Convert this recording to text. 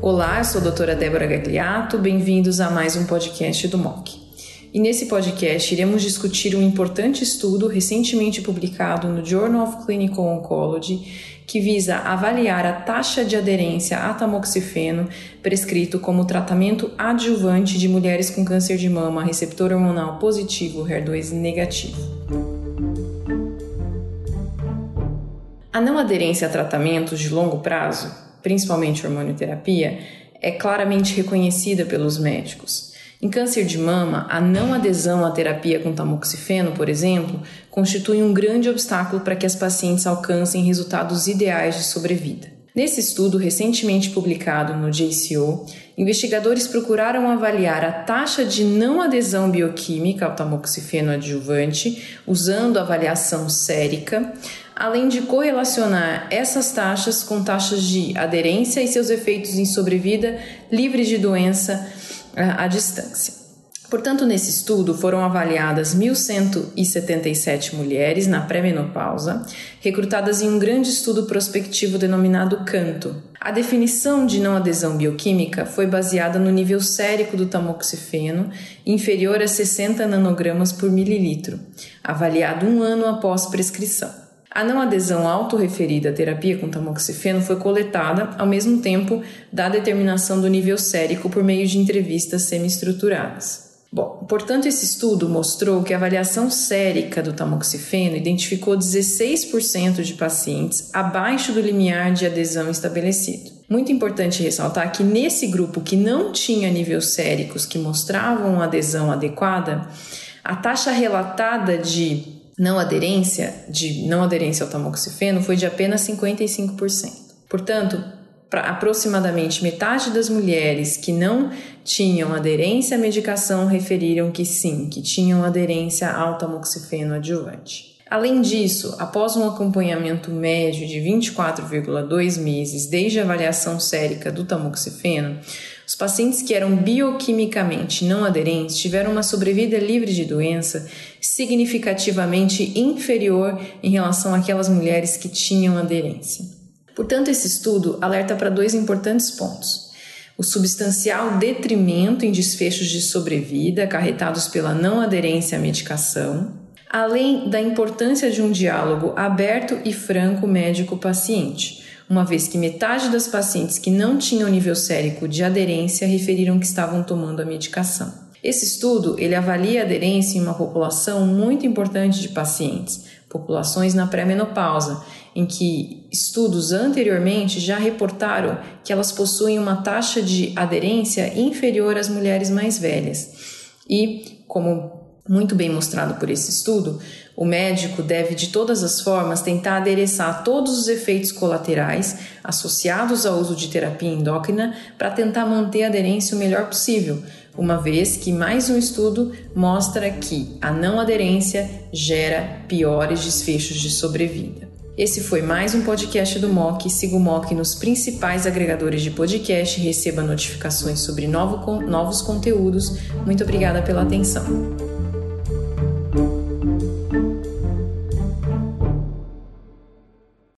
Olá, eu sou a doutora Débora Gagliato, bem-vindos a mais um podcast do MOC. E nesse podcast iremos discutir um importante estudo recentemente publicado no Journal of Clinical Oncology que visa avaliar a taxa de aderência a tamoxifeno prescrito como tratamento adjuvante de mulheres com câncer de mama receptor hormonal positivo HER2 negativo. A não aderência a tratamentos de longo prazo, principalmente hormonioterapia, é claramente reconhecida pelos médicos. Em câncer de mama, a não adesão à terapia com tamoxifeno, por exemplo, constitui um grande obstáculo para que as pacientes alcancem resultados ideais de sobrevida. Nesse estudo recentemente publicado no JCO, investigadores procuraram avaliar a taxa de não adesão bioquímica ao tamoxifeno adjuvante usando avaliação sérica, além de correlacionar essas taxas com taxas de aderência e seus efeitos em sobrevida livres de doença à distância. Portanto, nesse estudo foram avaliadas 1.177 mulheres na pré-menopausa, recrutadas em um grande estudo prospectivo denominado CANTO. A definição de não adesão bioquímica foi baseada no nível sérico do tamoxifeno, inferior a 60 nanogramas por mililitro, avaliado um ano após prescrição. A não adesão autorreferida à terapia com tamoxifeno foi coletada ao mesmo tempo da determinação do nível sérico por meio de entrevistas semi-estruturadas. Bom, portanto, esse estudo mostrou que a avaliação sérica do tamoxifeno identificou 16% de pacientes abaixo do limiar de adesão estabelecido. Muito importante ressaltar que nesse grupo que não tinha níveis séricos que mostravam adesão adequada, a taxa relatada de não aderência, de não aderência ao tamoxifeno foi de apenas 55%. Portanto, para aproximadamente metade das mulheres que não tinham aderência à medicação referiram que sim, que tinham aderência ao tamoxifeno adjuvante. Além disso, após um acompanhamento médio de 24,2 meses desde a avaliação sérica do tamoxifeno, os pacientes que eram bioquimicamente não aderentes tiveram uma sobrevida livre de doença significativamente inferior em relação àquelas mulheres que tinham aderência. Portanto, esse estudo alerta para dois importantes pontos. O substancial detrimento em desfechos de sobrevida acarretados pela não aderência à medicação, além da importância de um diálogo aberto e franco médico-paciente uma vez que metade das pacientes que não tinham nível sérico de aderência referiram que estavam tomando a medicação. Esse estudo ele avalia a aderência em uma população muito importante de pacientes, populações na pré-menopausa, em que estudos anteriormente já reportaram que elas possuem uma taxa de aderência inferior às mulheres mais velhas. E, como muito bem mostrado por esse estudo, o médico deve de todas as formas tentar adereçar todos os efeitos colaterais associados ao uso de terapia endócrina para tentar manter a aderência o melhor possível, uma vez que mais um estudo mostra que a não aderência gera piores desfechos de sobrevida. Esse foi mais um podcast do MOC. Siga o MOC nos principais agregadores de podcast receba notificações sobre novo, novos conteúdos. Muito obrigada pela atenção.